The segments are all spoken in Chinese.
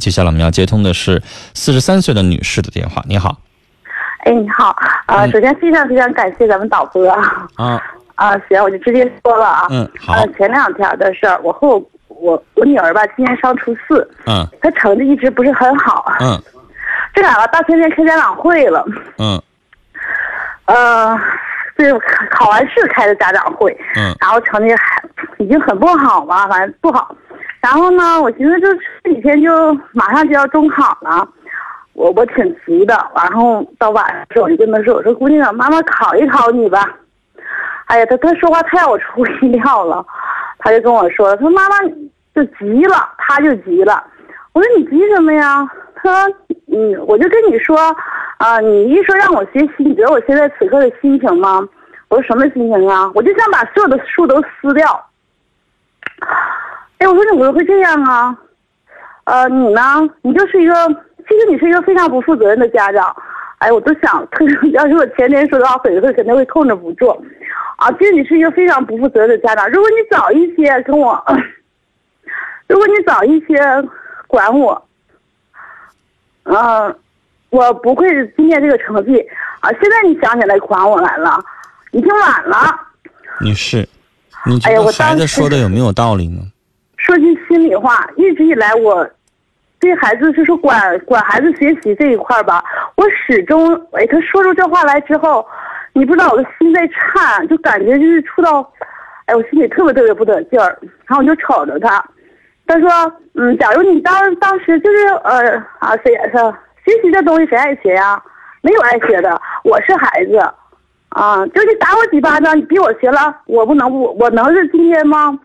接下来我们要接通的是四十三岁的女士的电话。你好，哎，你好，呃，嗯。首先非常非常感谢咱们导播啊，啊，啊，行，我就直接说了啊，嗯，好。呃，，前两天的事儿，我和我我我女儿吧，今年上初四，嗯。她成绩一直不是很好，嗯。这两个大前天开家长会了，嗯。呃，这考考完试开的家长会，嗯。然后成绩还已经很不好嘛，反正不好。然后呢，我寻思就这几天就马上就要中考了，我我挺急的。然后到晚上时候，我就跟他说：“我说姑娘，妈妈考一考你吧。”哎呀，他他说话太让我出乎意料了，他就跟我说：“他说妈妈就急了，他就急了。”我说：“你急什么呀？”他说：“嗯，我就跟你说，啊、你一说让我学习，你知道我现在此刻的心情吗？”我说：“什么心情啊？我就想把所有的书都撕掉。”哎，我说你怎么会这样啊？呃，你呢？你就是一个，其实你是一个非常不负责任的家长。哎，我都想，要是我前天说的话，粉丝肯定会控制不住。啊，其实你是一个非常不负责任的家长。如果你早一些跟我，如果你早一些管我，嗯、我不会今天这个成绩啊。现在你想起来管我来了，已经晚了。女士，你觉得孩子说的有没有道理呢？说句心里话，一直以来我对孩子就是管管孩子学习这一块吧，我始终哎，他说出这话来之后，你不知道我的心在颤，就感觉就是触到，哎，我心里特别特别不得劲儿，然后我就瞅着他，他说，嗯，假如你当当时就是呃啊谁是学习这东西谁爱学呀？没有爱学的，我是孩子。啊，就是打我几巴掌，你逼我学了，我不能不，我能是今天吗？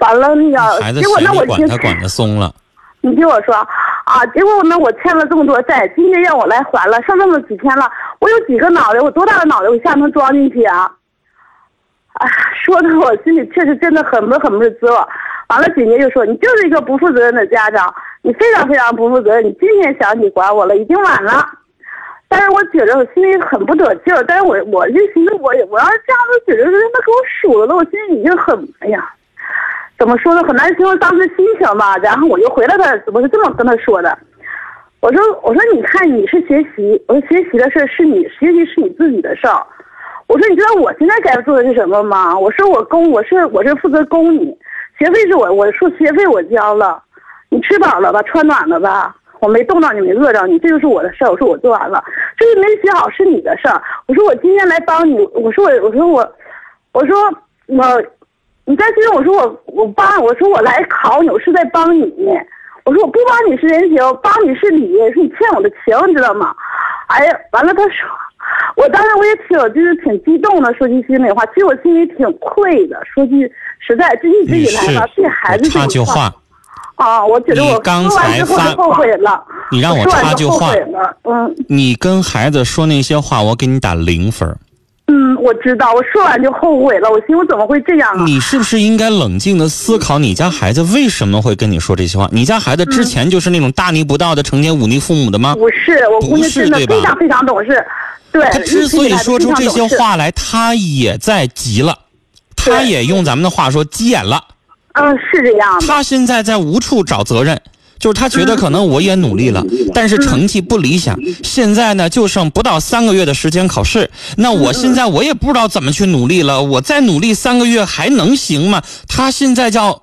完了，那个孩子结果那我管他管的松了，你听我说啊，结果呢，我欠了这么多债，今天让我来还了，剩那么几天了，我有几个脑袋，我多大的脑袋，我一下能装进去啊？哎，说的我心里确实真的很不很不是滋味。完了，紧接着就说你就是一个不负责任的家长，你非常非常不负责任，你今天想你管我了，已经晚了。但是我觉着我心里很不得劲儿，但是我我就寻思我我要是这样子觉着让他给我数了，我心里已经很哎呀，怎么说呢，很难形容当时心情吧。然后我就回了他，我是这么跟他说的，我说我说你看你是学习，我说学习的事是你学习是你自己的事儿，我说你知道我现在该做的是什么吗？我说我供我是我是负责供你，学费是我我说学费我交了，你吃饱了吧，穿暖了吧。我没冻着你，没饿着你，这就是我的事儿。我说我做完了，至于没学好是你的事儿。我说我今天来帮你，我说我我说我，我说我，你再听我说我我帮，我说我来考你，我是在帮你。我说我不帮你是人情，帮你是礼，是你欠我的情，你知道吗？哎呀，完了他说，我当时我也挺就是挺激动的，说句心里话，其实我心里挺愧的。说句实在，就一直以来吧，对孩子我插句话，啊，我觉得我你刚才发之后悔了。你让我插句话嗯你跟孩子说那些话，我给你打零分儿。嗯，我知道，我说完就后悔了。我心我怎么会这样啊？你是不是应该冷静的思考，你家孩子为什么会跟你说这些话？你家孩子之前就是那种大逆不道的、成天忤逆父母的吗？不是，我姑娘不是真的非常非常懂事。对，他之所以说出这些话来，他也在急了，他也用咱们的话说急眼了。嗯，是这样的。他现在在无处找责任，就是他嗯觉得可能我也努力了，但是成绩不理想。现在呢，就剩不到三个月的时间考试，那我现在我也不知道怎么去努力了。我再努力三个月还能行吗？他现在叫。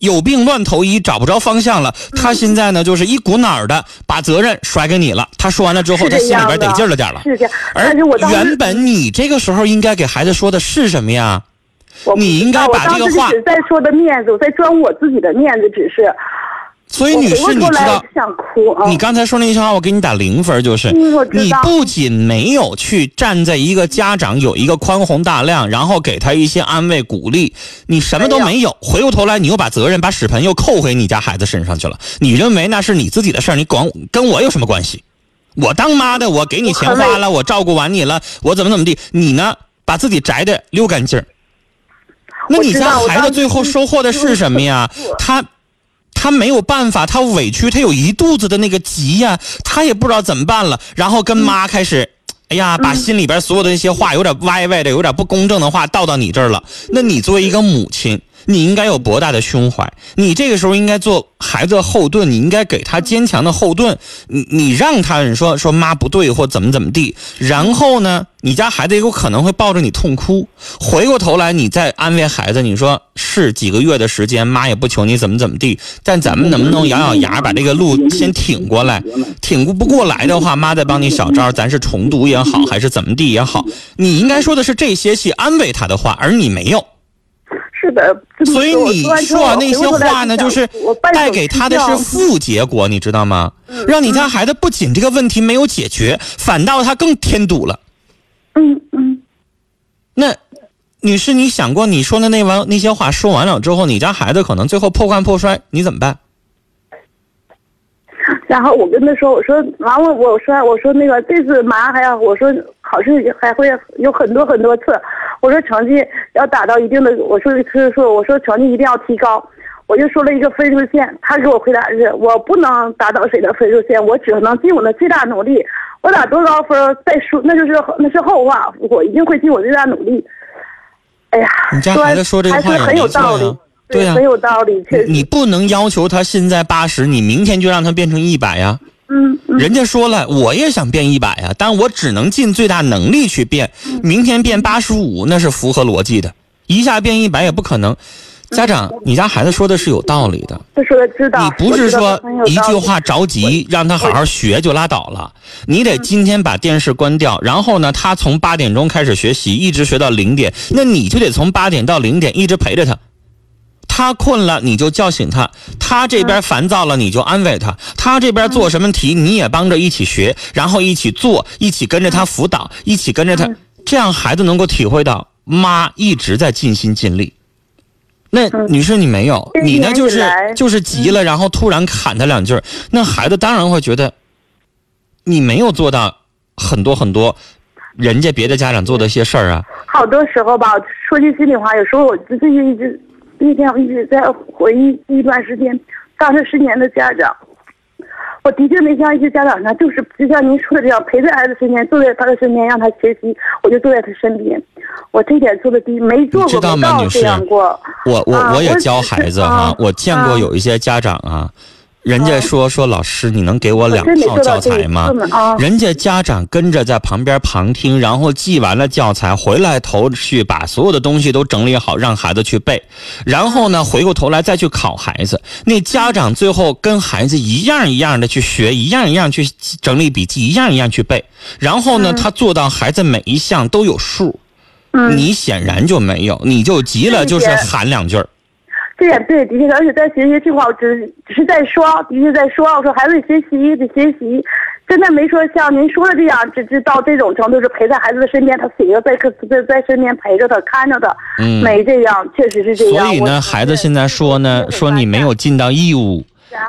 有病乱投医，找不着方向了。他现在呢，就是一股脑儿的把责任甩给你了。他说完了之后，他心里边得劲儿了点了。是这样，而原本你这个时候应该给孩子说的是什么呀？你应该把这个话我当时只在说的面子，我在装我自己的面子，只是。所以，女士，你知道，想哭啊！你刚才说那句话，我给你打零分，就是你不仅没有去站在一个家长有一个宽宏大量，然后给他一些安慰鼓励，你什么都没有。回过头来，你又把责任把屎盆又扣回你家孩子身上去了。你认为那是你自己的事儿，你管跟我有什么关系？我当妈的，我给你钱花了，我照顾完你了，我怎么怎么地？你呢，把自己宅的溜干净儿。那你家孩子最后收获的是什么呀？他。他没有办法，他委屈，他有一肚子的那个急呀，他也不知道怎么办了，然后跟妈开始，哎呀，把心里边所有的那些话，有点歪歪的，有点不公正的话倒到你这儿了。那你作为一个母亲，你应该有博大的胸怀，你这个时候应该做孩子的后盾，你应该给他坚强的后盾。你你让他你说说妈不对或怎么怎么地，然后呢，你家孩子有可能会抱着你痛哭。回过头来，你再安慰孩子，你说是几个月的时间，妈也不求你怎么怎么地，但咱们能不能咬咬牙把这个路先挺过来？挺不过来的话，妈再帮你小招，咱是重读也好，还是怎么地也好，你应该说的是这些去安慰他的话，而你没有。是的，所以你说那些话呢，就是带给他的是负结果，你知道吗？让你家孩子不仅这个问题没有解决，反倒他更添堵了。嗯嗯。那，女士，你想过你说的那完那些话说完了之后，你家孩子可能最后破罐破摔，你怎么办？然后我跟他说：“我说完了，我说我说那个这次马上还要，我说考试还会有很多很多次。”我说成绩要达到一定的，我说是说我说成绩一定要提高，我就说了一个分数线，他给我回答是我不能达到谁的分数线，我只能尽我的最大努力，我打多高分再说那就是那是后话，我一定会尽我最大努力。哎呀，你家孩子说这话也很有道理，对呀，很有道理，确实。你不能要求他现在八十，你明天就让他变成一百呀。嗯，人家说了，我也想变一百啊，但我只能尽最大能力去变。明天变八十五，那是符合逻辑的，一下变一百也不可能。家长，你家孩子说的是有道理的。他说的知道。你不是说一句话着急让他好好学就拉倒了，你得今天把电视关掉，然后呢，他从八点钟开始学习，一直学到零点，那你就得从八点到零点一直陪着他。他困了，你就叫醒他；他这边烦躁了，你就安慰他；他这边做什么题，你也帮着一起学，然后一起做，一起跟着他辅导，一起跟着他，这样孩子能够体会到妈一直在尽心尽力。那女士你没有，你呢就是就是急了，然后突然喊他两句，那孩子当然会觉得你没有做到很多很多人家别的家长做的一些事儿啊。好多时候吧，说句心里话，有时候我自己一直。那天我一直在回忆一段时间，当了十年的家长，我的确没像一些家长呢，就是就像您说的这样，陪在孩子身边，坐在他的身边让他学习，我就坐在他身边。我这点做的低，没做过这样过。我我我也教孩子哈，我见过有一些家长啊。人家说说老师，你能给我两套教材吗？人家家长跟着在旁边旁听，然后记完了教材回来头去把所有的东西都整理好，让孩子去背。然后呢，回过头来再去考孩子。那家长最后跟孩子一样一样的去学，一样一样去整理笔记，一样一样去背。然后呢，他做到孩子每一项都有数。你显然就没有，你就急了，就是喊两句儿。这也对，的确，而且在学习这块，我，只只是在说，的确在说。我说孩子得学习，得学习，真的没说像您说的这样，只是到这种程度，是陪在孩子的身边，他写个在课在在身边陪着他，看着他，嗯没这样，确实是这样。所以呢，孩子现在说呢，说你没有尽到义务，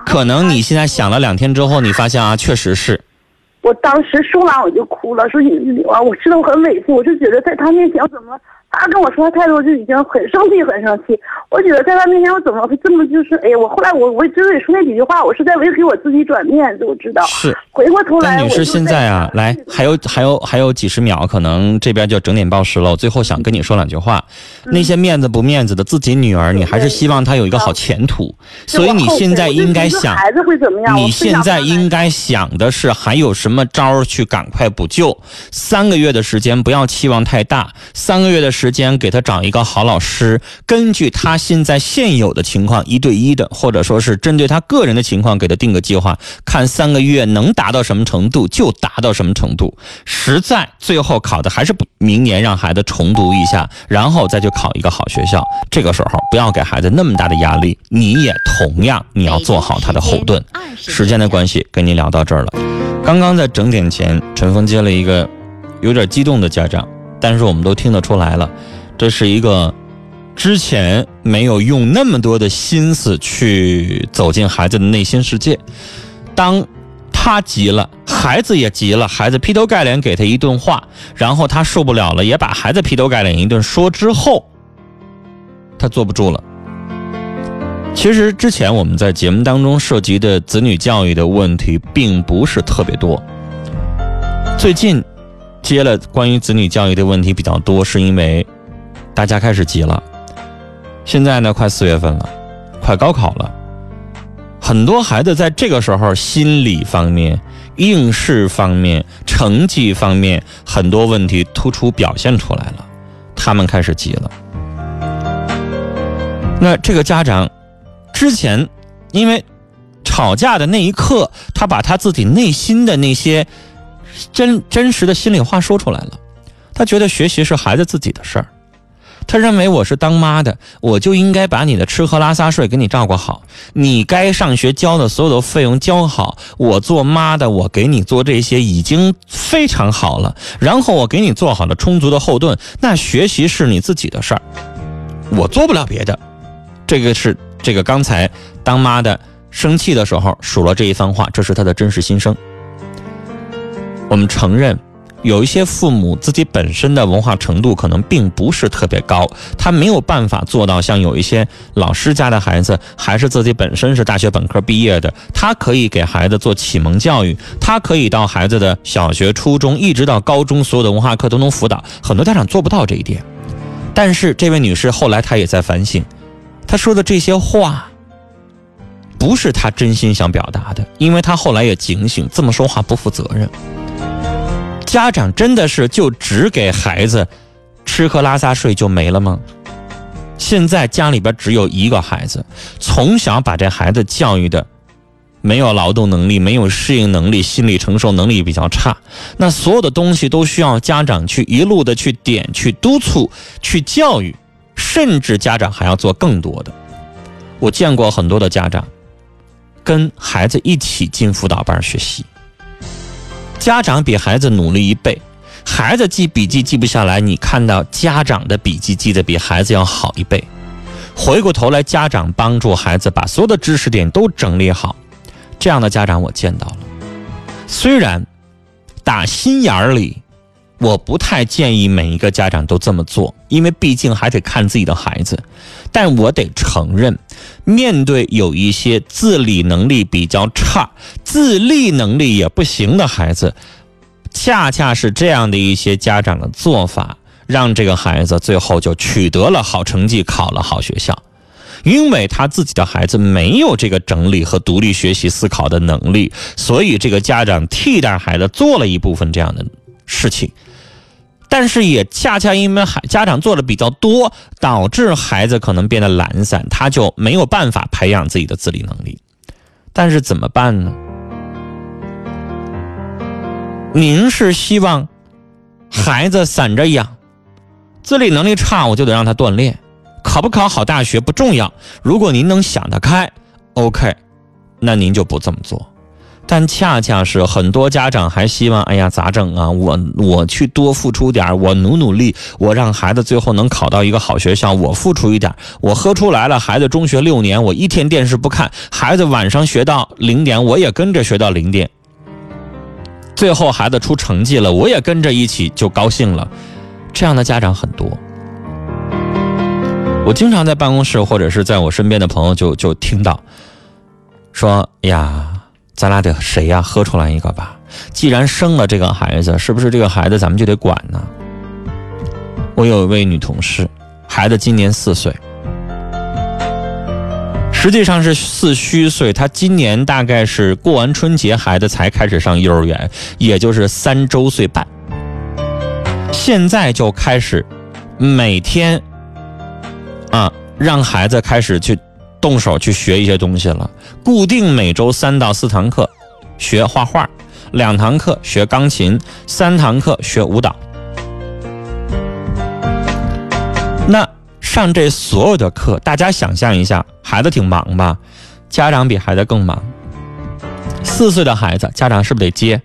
可能你现在想了两天之后，你发现啊，确实是。我当时说完我就哭了，说你啊，我知道我很委屈，我就觉得在他面前怎么。他跟我说的态度就已经很生气，很生气。我觉得在他面前，我怎么会这么就是？哎呀，我后来我我之所以说那几句话，我是在为给我自己转面子。我知道是回过头来，女士现在啊，来还有还有还有几十秒，可能这边就整点报时了。我最后想跟你说两句话。那些面子不面子的自己女儿，你还是希望她有一个好前途。所以你现在应该想，孩子会怎么样？你现在应该想的是还有什么招去赶快补救。三个月的时间不要期望太大，三个月的时。时间给他找一个好老师，根据他现在现有的情况一对一的，或者说是针对他个人的情况给他定个计划，看三个月能达到什么程度就达到什么程度。实在最后考的还是不，明年让孩子重读一下，然后再去考一个好学校。这个时候不要给孩子那么大的压力，你也同样你要做好他的后盾。时间的关系，跟您聊到这儿了。刚刚在整点前，陈峰接了一个有点激动的家长。但是我们都听得出来了，这是一个之前没有用那么多的心思去走进孩子的内心世界。当他急了，孩子也急了，孩子劈头盖脸给他一顿话，然后他受不了了，也把孩子劈头盖脸一顿说之后，他坐不住了。其实之前我们在节目当中涉及的子女教育的问题并不是特别多，最近。接了关于子女教育的问题比较多，是因为大家开始急了。现在呢，快四月份了，快高考了，很多孩子在这个时候心理方面、应试方面、成绩方面很多问题突出表现出来了，他们开始急了。那这个家长之前因为吵架的那一刻，他把他自己内心的那些真真实的心里话说出来了。他觉得学习是孩子自己的事儿，他认为我是当妈的，我就应该把你的吃喝拉撒睡给你照顾好，你该上学交的所有的费用交好。我做妈的，我给你做这些已经非常好了，然后我给你做好了充足的后盾。那学习是你自己的事儿，我做不了别的。这个是这个刚才当妈的生气的时候数了这一番话，这是他的真实心声。我们承认，有一些父母自己本身的文化程度可能并不是特别高，他没有办法做到像有一些老师家的孩子，还是自己本身是大学本科毕业的，他可以给孩子做启蒙教育，他可以到孩子的小学、初中一直到高中，所有的文化课都能辅导。很多家长做不到这一点，但是这位女士后来她也在反省。她说的这些话，不是他真心想表达的，因为他后来也警醒，这么说话不负责任。家长真的是就只给孩子吃喝拉撒睡就没了吗？现在家里边只有一个孩子，从小把这孩子教育的没有劳动能力、没有适应能力、心理承受能力比较差，那所有的东西都需要家长去一路的去点、去督促、去教育。甚至家长还要做更多的。我见过很多的家长，跟孩子一起进辅导班学习。家长比孩子努力一倍，孩子记笔记记不下来，你看到家长的笔记记得比孩子要好一倍。回过头来，家长帮助孩子把所有的知识点都整理好，这样的家长我见到了。虽然打心眼儿里。我不太建议每一个家长都这么做，因为毕竟还得看自己的孩子。但我得承认，面对有一些自理能力比较差、自立能力也不行的孩子，恰恰是这样的一些家长的做法，让这个孩子最后就取得了好成绩，考了好学校。因为他自己的孩子没有这个整理和独立学习思考的能力，所以这个家长替代孩子做了一部分这样的事情。但是也恰恰因为孩家长做的比较多，导致孩子可能变得懒散，他就没有办法培养自己的自理能力。但是怎么办呢？您是希望孩子散着养，自理能力差，我就得让他锻炼，考不考好大学不重要。如果您能想得开，OK，那您就不这么做。但恰恰是很多家长还希望，哎呀，咋整啊？我我去多付出点我努努力，我让孩子最后能考到一个好学校，我付出一点我喝出来了。孩子中学六年，我一天电视不看，孩子晚上学到零点，我也跟着学到零点。最后孩子出成绩了，我也跟着一起就高兴了。这样的家长很多，我经常在办公室或者是在我身边的朋友就就听到，说哎呀。咱俩得谁呀？喝出来一个吧。既然生了这个孩子，是不是这个孩子咱们就得管呢？我有一位女同事，孩子今年四岁，实际上是四虚岁。她今年大概是过完春节，孩子才开始上幼儿园，也就是三周岁半。现在就开始每天啊，让孩子开始去。动手去学一些东西了，固定每周三到四堂课，学画画，两堂课学钢琴，三堂课学舞蹈。那上这所有的课，大家想象一下，孩子挺忙吧？家长比孩子更忙。四岁的孩子，家长是不是得接？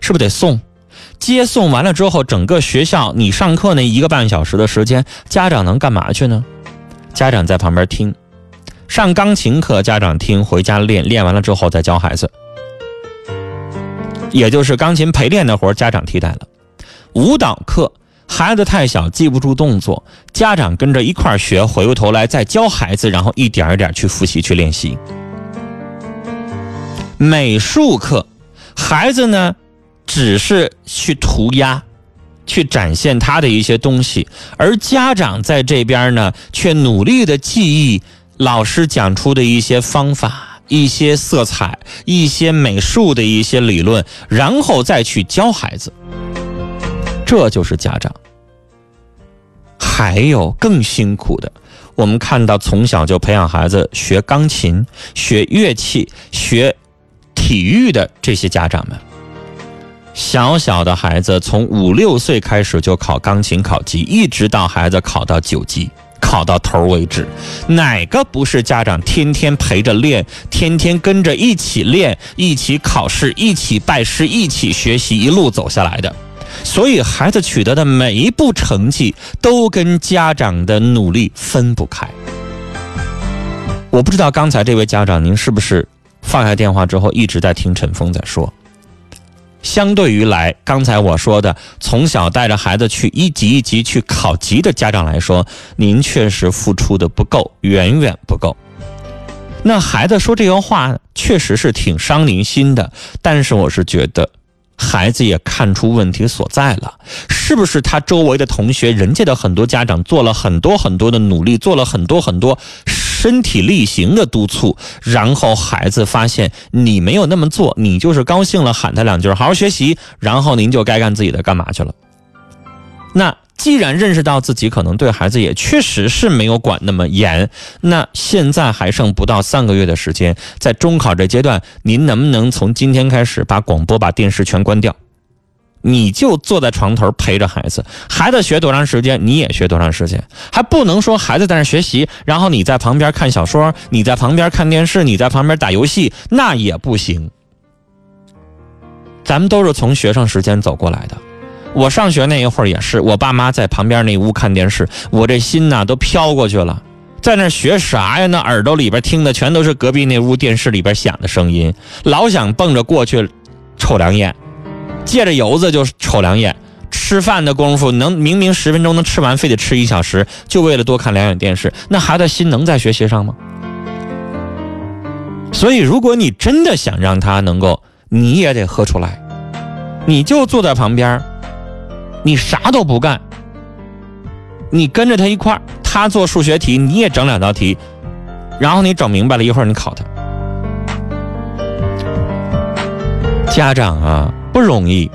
是不是得送？接送完了之后，整个学校你上课那一个半小时的时间，家长能干嘛去呢？家长在旁边听。上钢琴课，家长听，回家练，练完了之后再教孩子，也就是钢琴陪练的活家长替代了。舞蹈课，孩子太小记不住动作，家长跟着一块学，回过头来再教孩子，然后一点一点去复习去练习。美术课，孩子呢只是去涂鸦，去展现他的一些东西，而家长在这边呢，却努力的记忆老师讲出的一些方法、一些色彩、一些美术的一些理论，然后再去教孩子。这就是家长。还有更辛苦的，我们看到从小就培养孩子学钢琴、学乐器、学体育的这些家长们。小小的孩子从五六岁开始就考钢琴考级，一直到孩子考到九级，考到头为止。哪个不是家长天天陪着练，天天跟着一起练，一起考试，一起拜师，一起学习，一路走下来的？所以孩子取得的每一步成绩，都跟家长的努力分不开。我不知道刚才这位家长，您是不是放下电话之后一直在听陈峰在说？相对于来，刚才我说的从小带着孩子去一级一级去考级的家长来说，您确实付出的不够，远远不够。那孩子说这个话确实是挺伤您心的，但是我是觉得，孩子也看出问题所在了，是不是他周围的同学，人家的很多家长做了很多很多的努力，做了很多很多。身体力行的督促，然后孩子发现你没有那么做，你就是高兴了喊他两句，好好学习，然后您就该干自己的干嘛去了。那既然认识到自己可能对孩子也确实是没有管那么严，那现在还剩不到三个月的时间，在中考这阶段，您能不能从今天开始把广播、把电视全关掉？你就坐在床头陪着孩子，孩子学多长时间，你也学多长时间，还不能说孩子在那学习，然后你在旁边看小说，你在旁边看电视，你在旁边打游戏，那也不行。咱们都是从学生时间走过来的，我上学那一会儿也是，我爸妈在旁边那屋看电视，我这心呐都飘过去了，在那学啥呀？那耳朵里边听的全都是隔壁那屋电视里边响的声音，老想蹦着过去瞅两眼。借着油子就瞅两眼，吃饭的功夫能明明十分钟能吃完，非得吃一小时，就为了多看两眼电视，那孩子心能在学习上吗？所以，如果你真的想让他能够，你也得喝出来，你就坐在旁边，你啥都不干，你跟着他一块儿，他做数学题，你也整两道题，然后你整明白了，一会儿你考他。家长啊。不容易，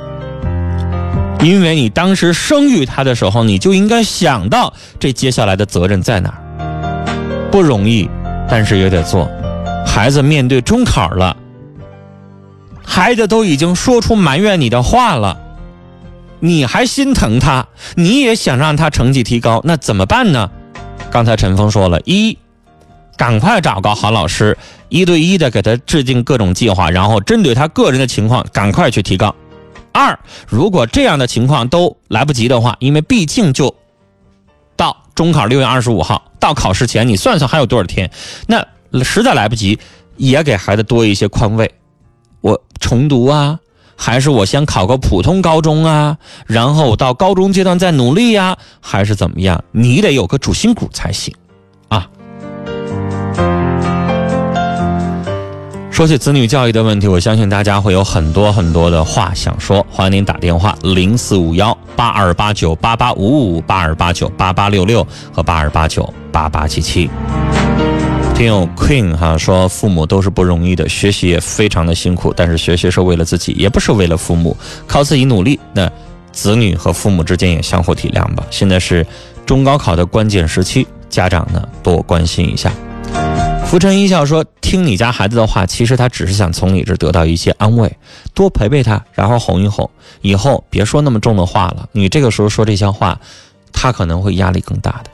因为你当时生育他的时候，你就应该想到这接下来的责任在哪儿。不容易，但是也得做。孩子面对中考了，孩子都已经说出埋怨你的话了，你还心疼他，你也想让他成绩提高，那怎么办呢？刚才陈峰说了一。赶快找个好老师，一对一的给他制定各种计划，然后针对他个人的情况，赶快去提高。二，如果这样的情况都来不及的话，因为毕竟就到中考六月二十五号，到考试前你算算还有多少天，那实在来不及，也给孩子多一些宽慰。我重读啊，还是我先考个普通高中啊，然后到高中阶段再努力呀，还是怎么样？你得有个主心骨才行说起子女教育的问题，我相信大家会有很多很多的话想说。欢迎您打电话零四五幺八二八九八八五五八二八九八八六六和八二八九八八七七。听友 Queen 哈说，父母都是不容易的，学习也非常的辛苦，但是学习是为了自己，也不是为了父母，靠自己努力。那子女和父母之间也相互体谅吧。现在是中高考的关键时期，家长呢多关心一下。浮尘一笑说：“听你家孩子的话，其实他只是想从你这得到一些安慰，多陪陪他，然后哄一哄，以后别说那么重的话了。你这个时候说这些话，他可能会压力更大的。”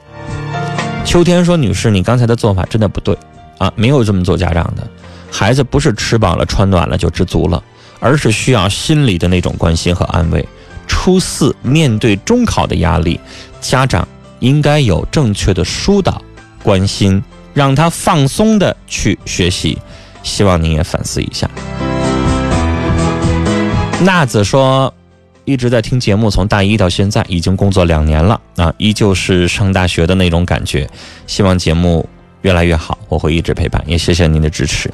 秋天说：“女士，你刚才的做法真的不对啊，没有这么做家长的。孩子不是吃饱了穿暖了就知足了，而是需要心里的那种关心和安慰。初四面对中考的压力，家长应该有正确的疏导、关心。”让他放松的去学习，希望您也反思一下。娜子说，一直在听节目，从大一到现在已经工作两年了啊，依旧是上大学的那种感觉。希望节目越来越好，我会一直陪伴，也谢谢您的支持。